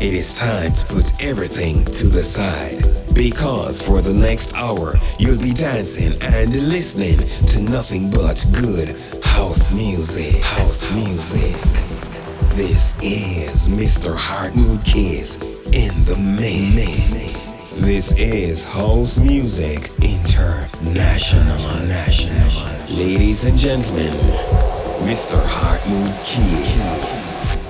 it is time to put everything to the side. Because for the next hour, you'll be dancing and listening to nothing but good house music. House music. This is Mr. Heartmood Kiss in the mix. This is House Music International. National. Ladies and gentlemen, Mr. Heartmood Kiss. Until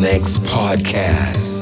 next podcast.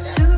I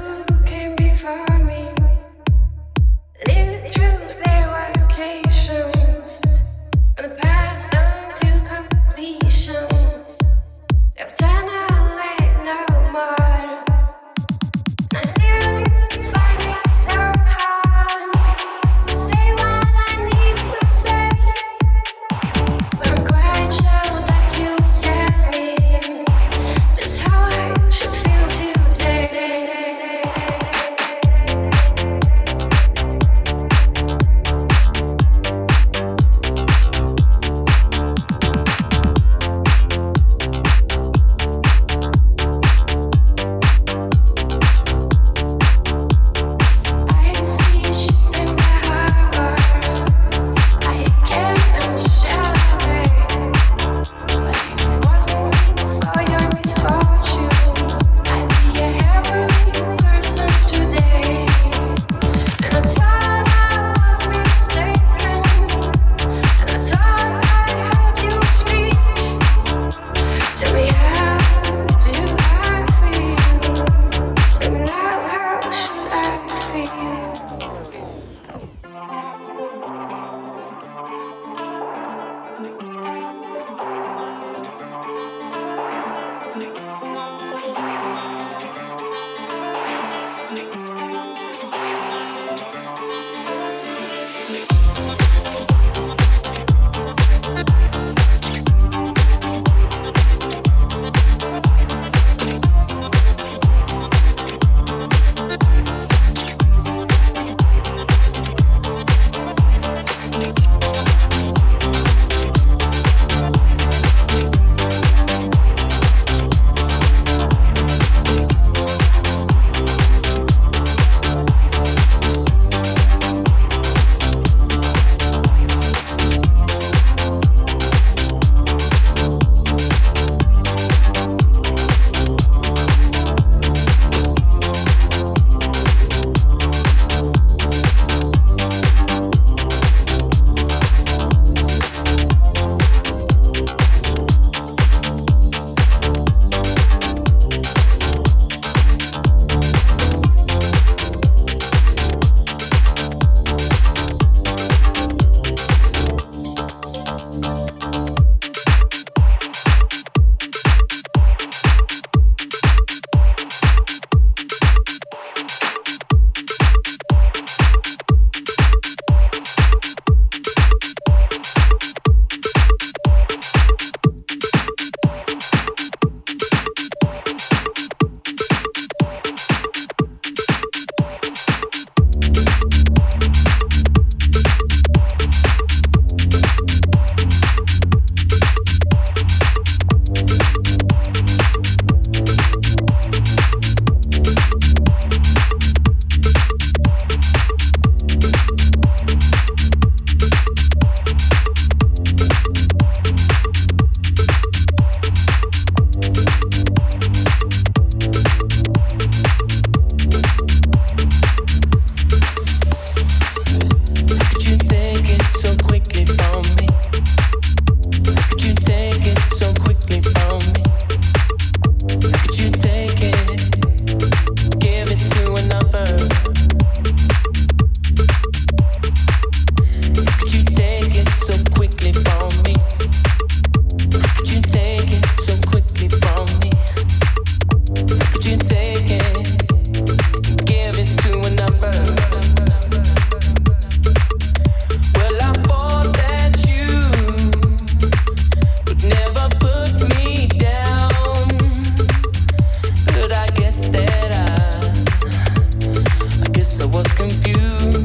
was confused.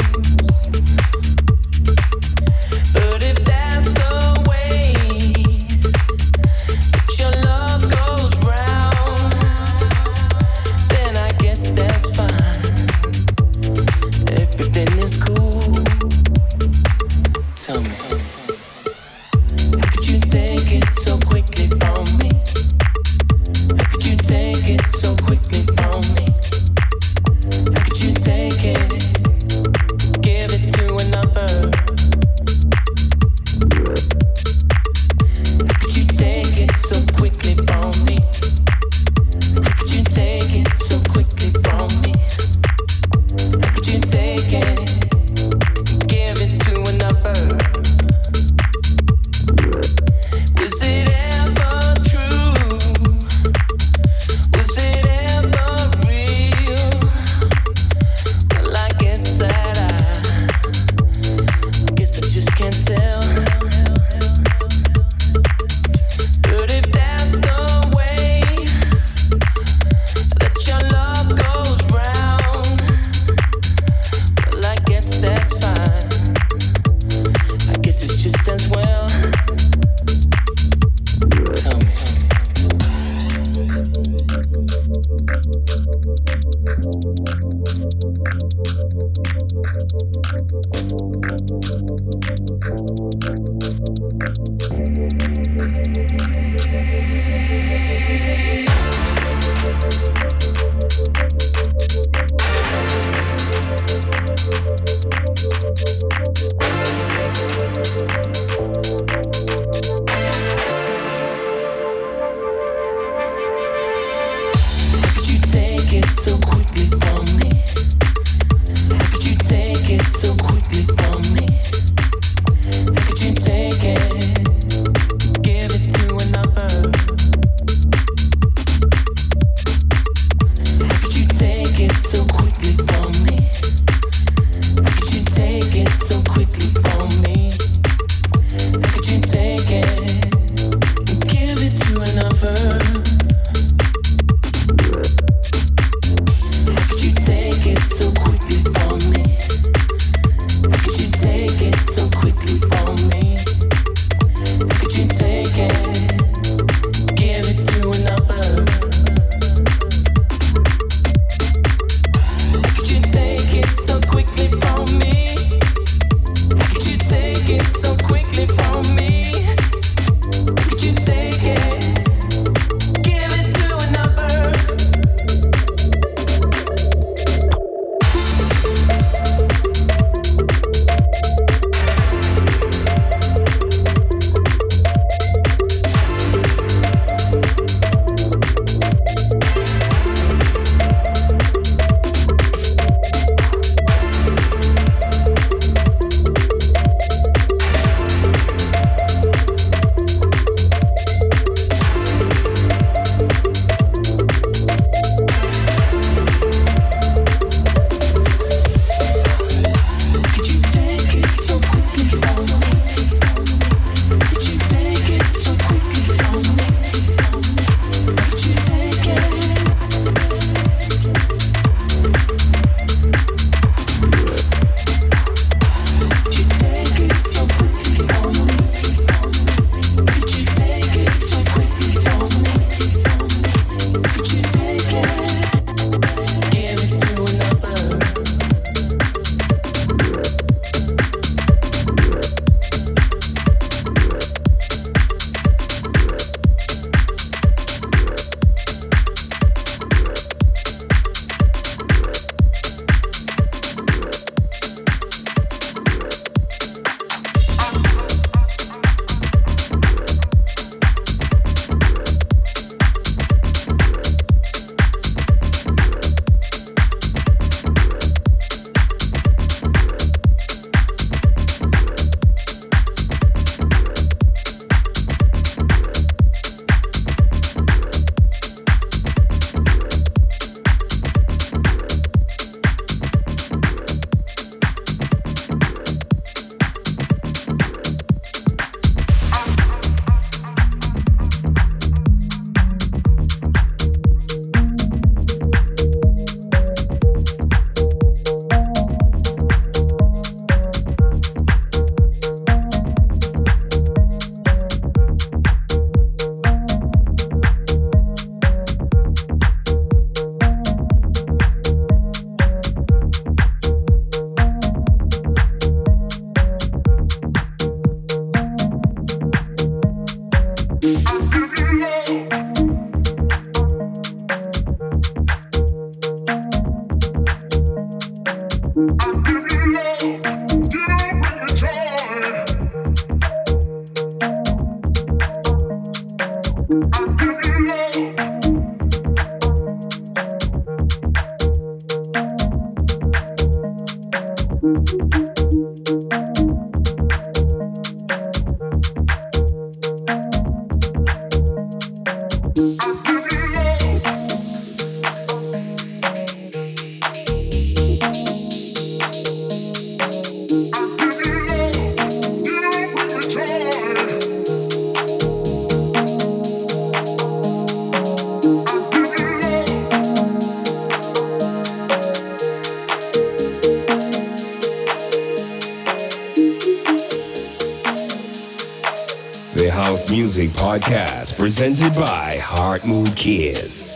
By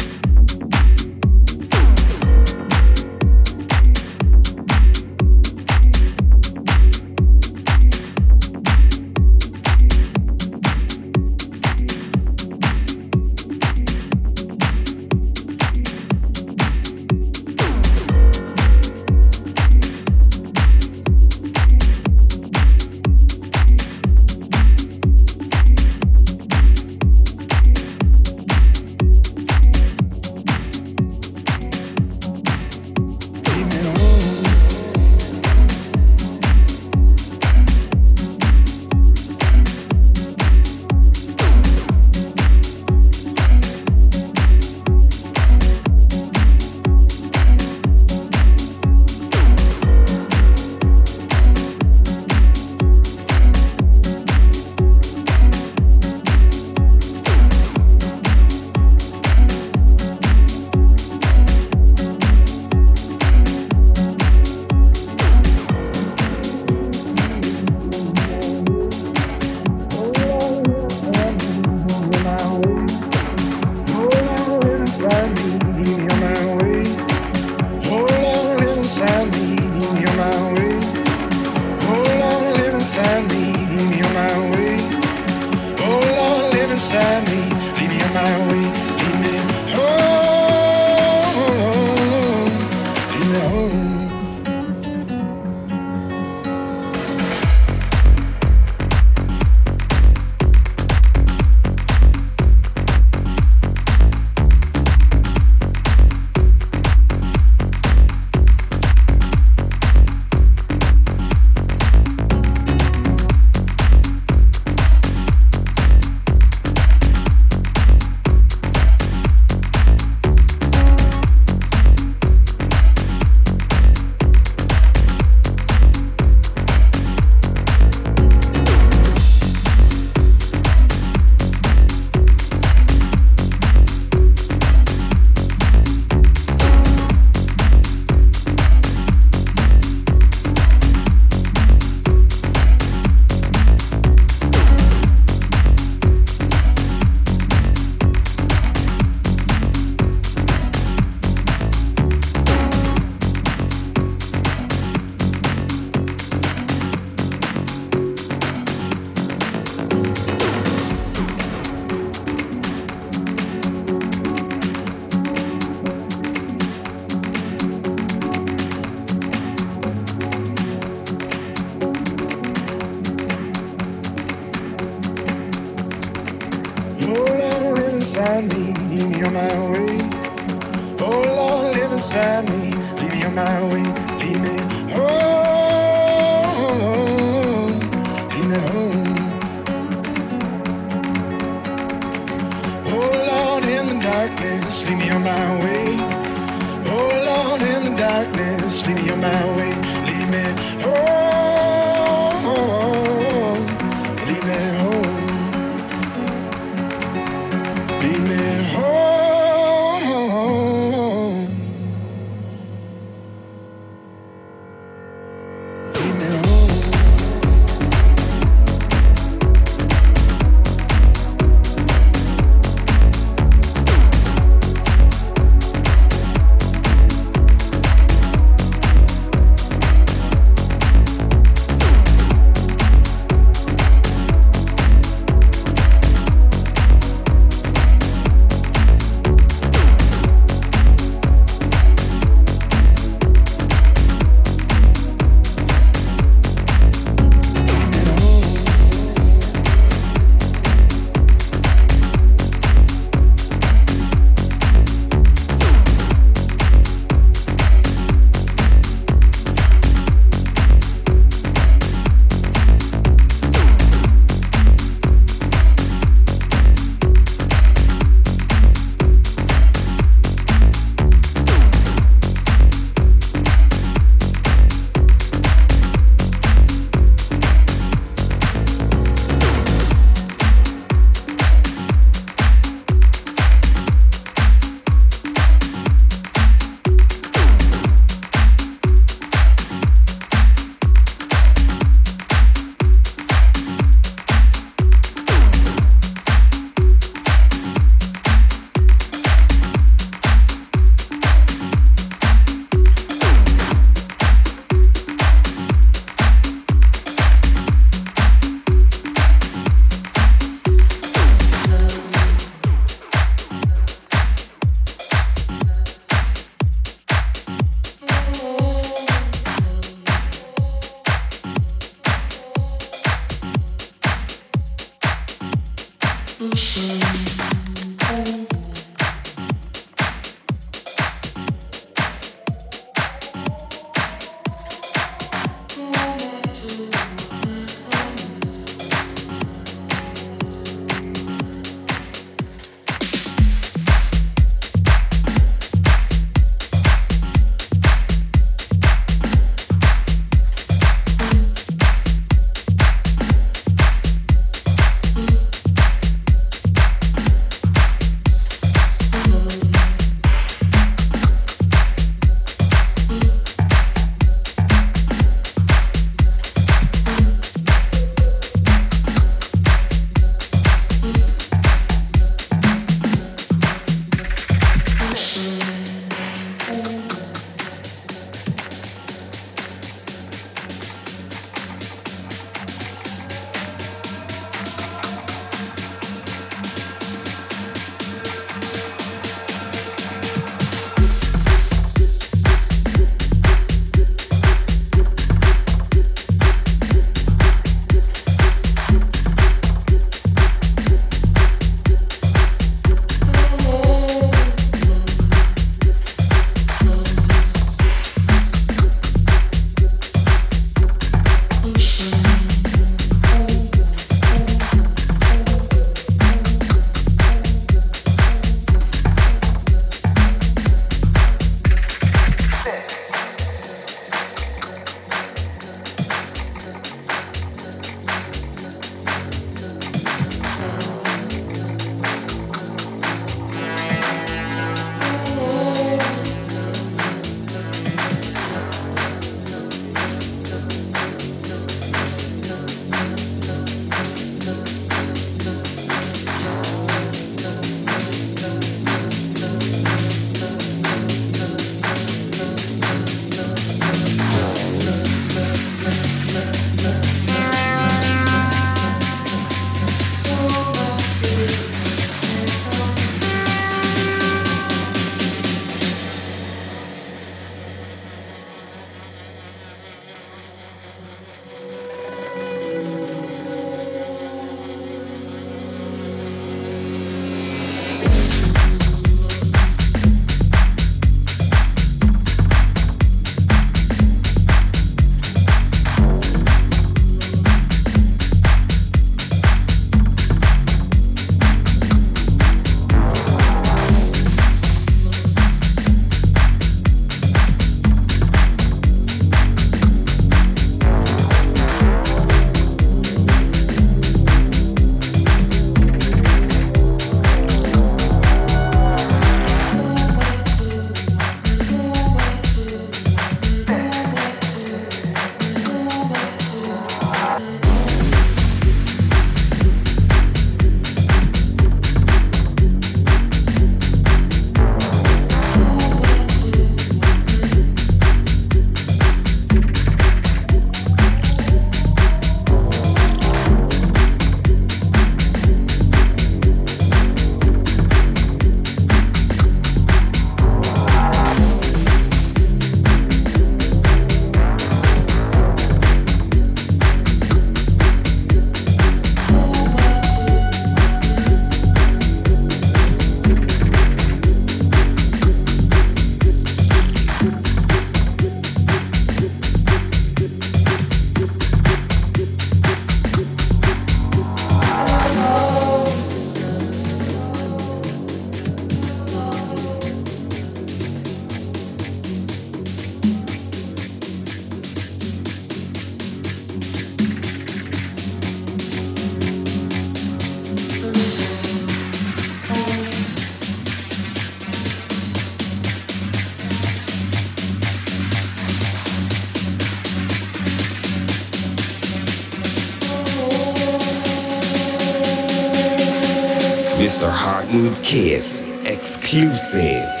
exclusive.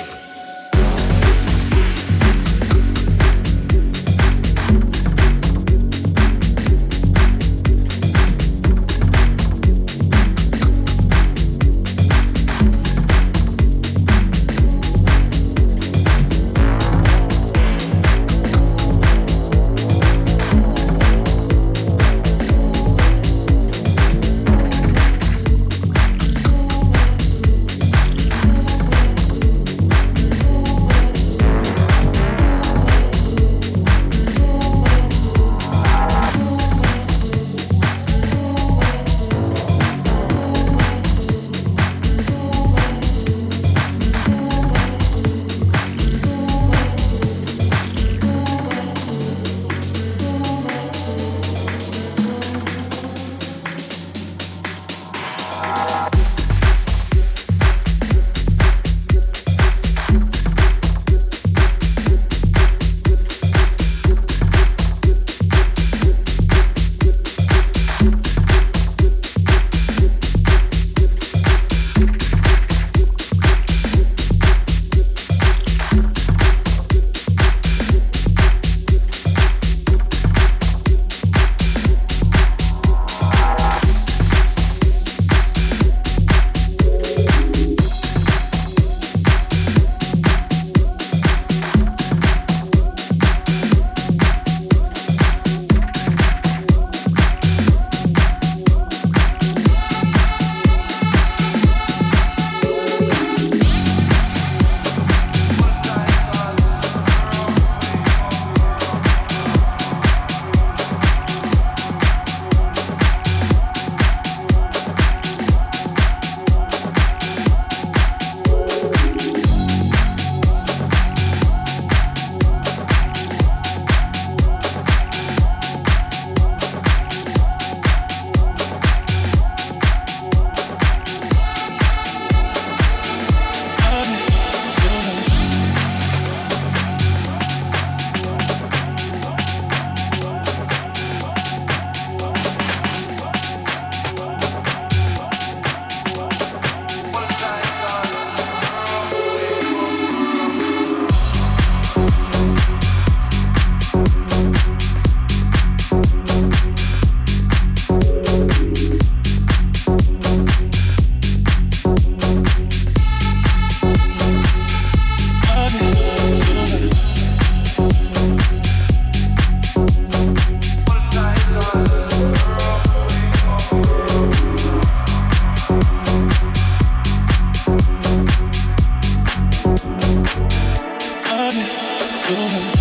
feeling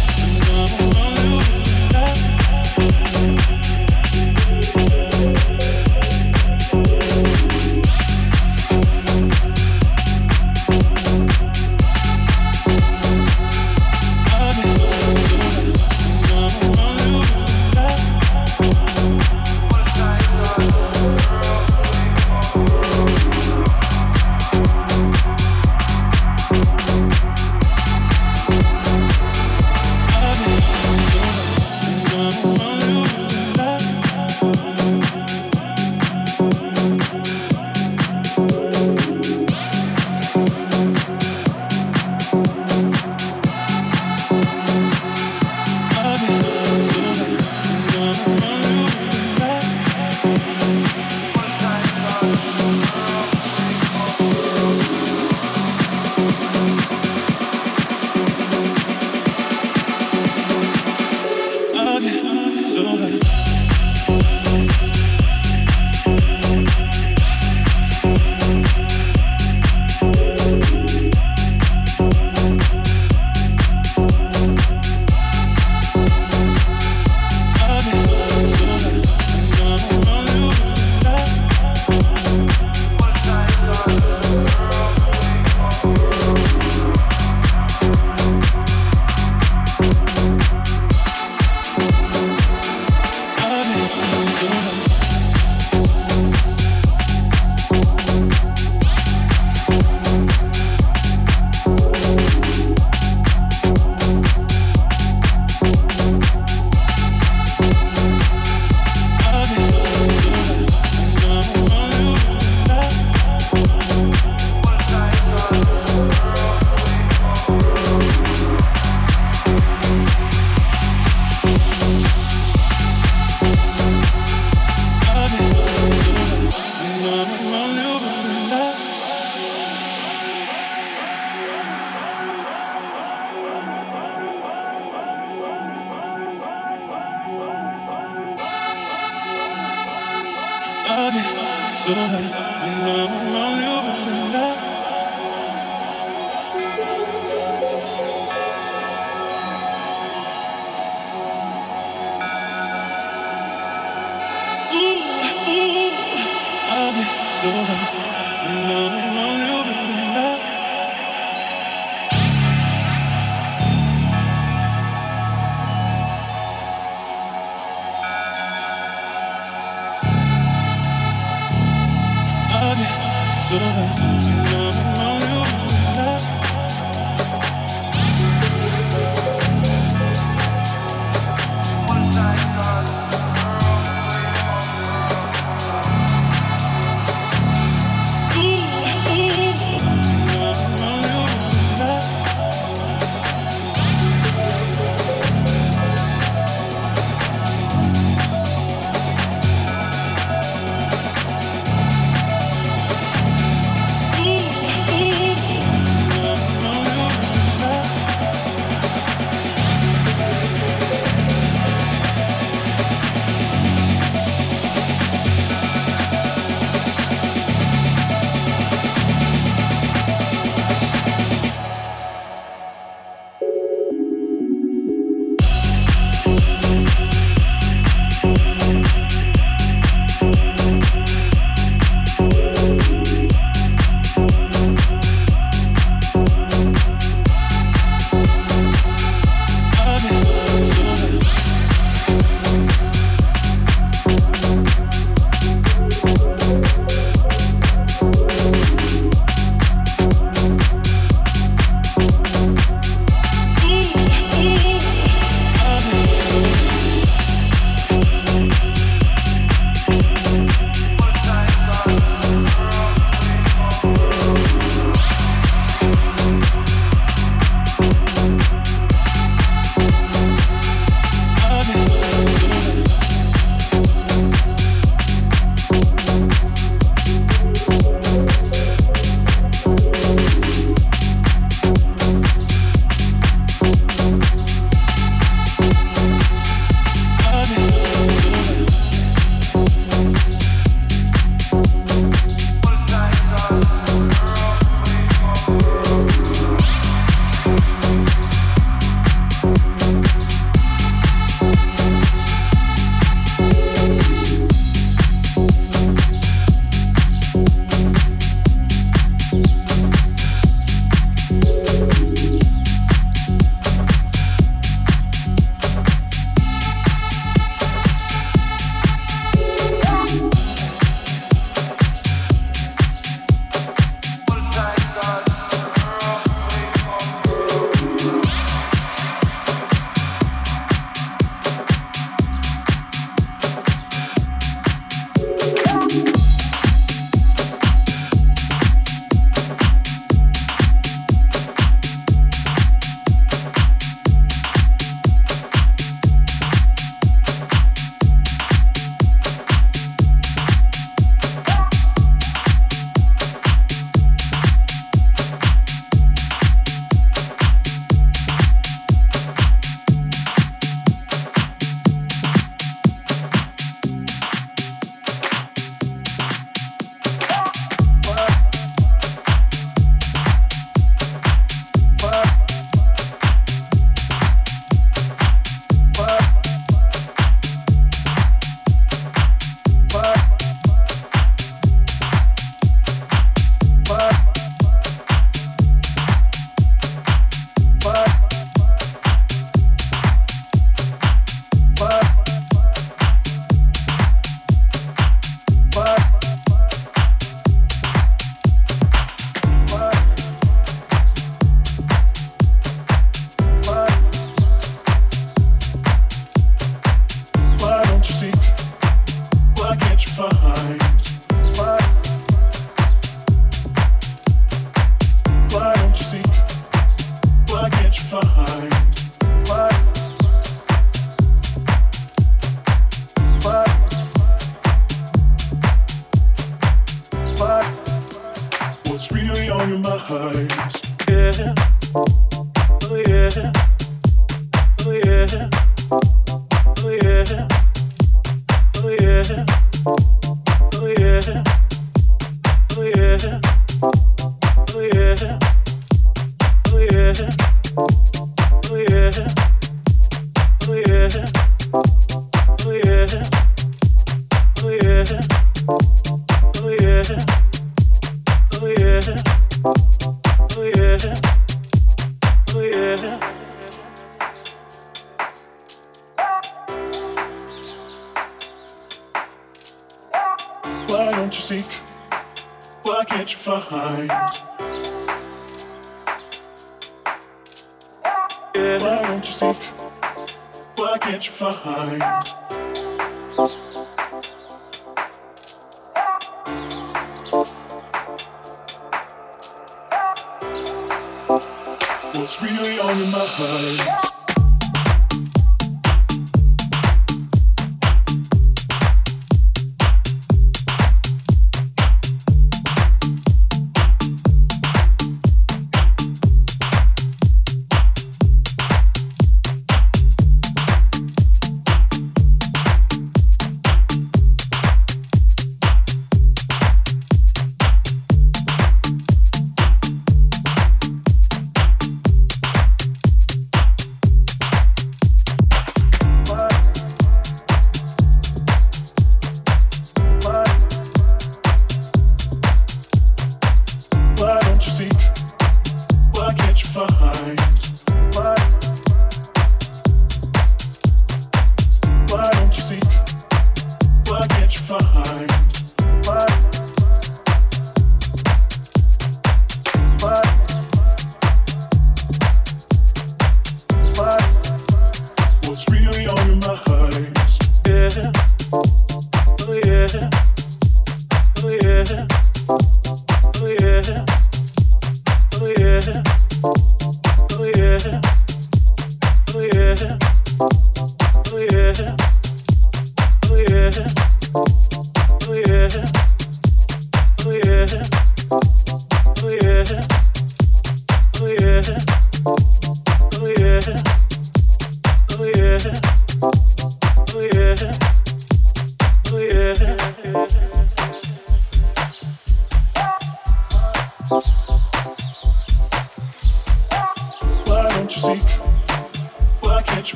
Mm-hmm.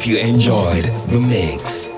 Hope you enjoyed the mix.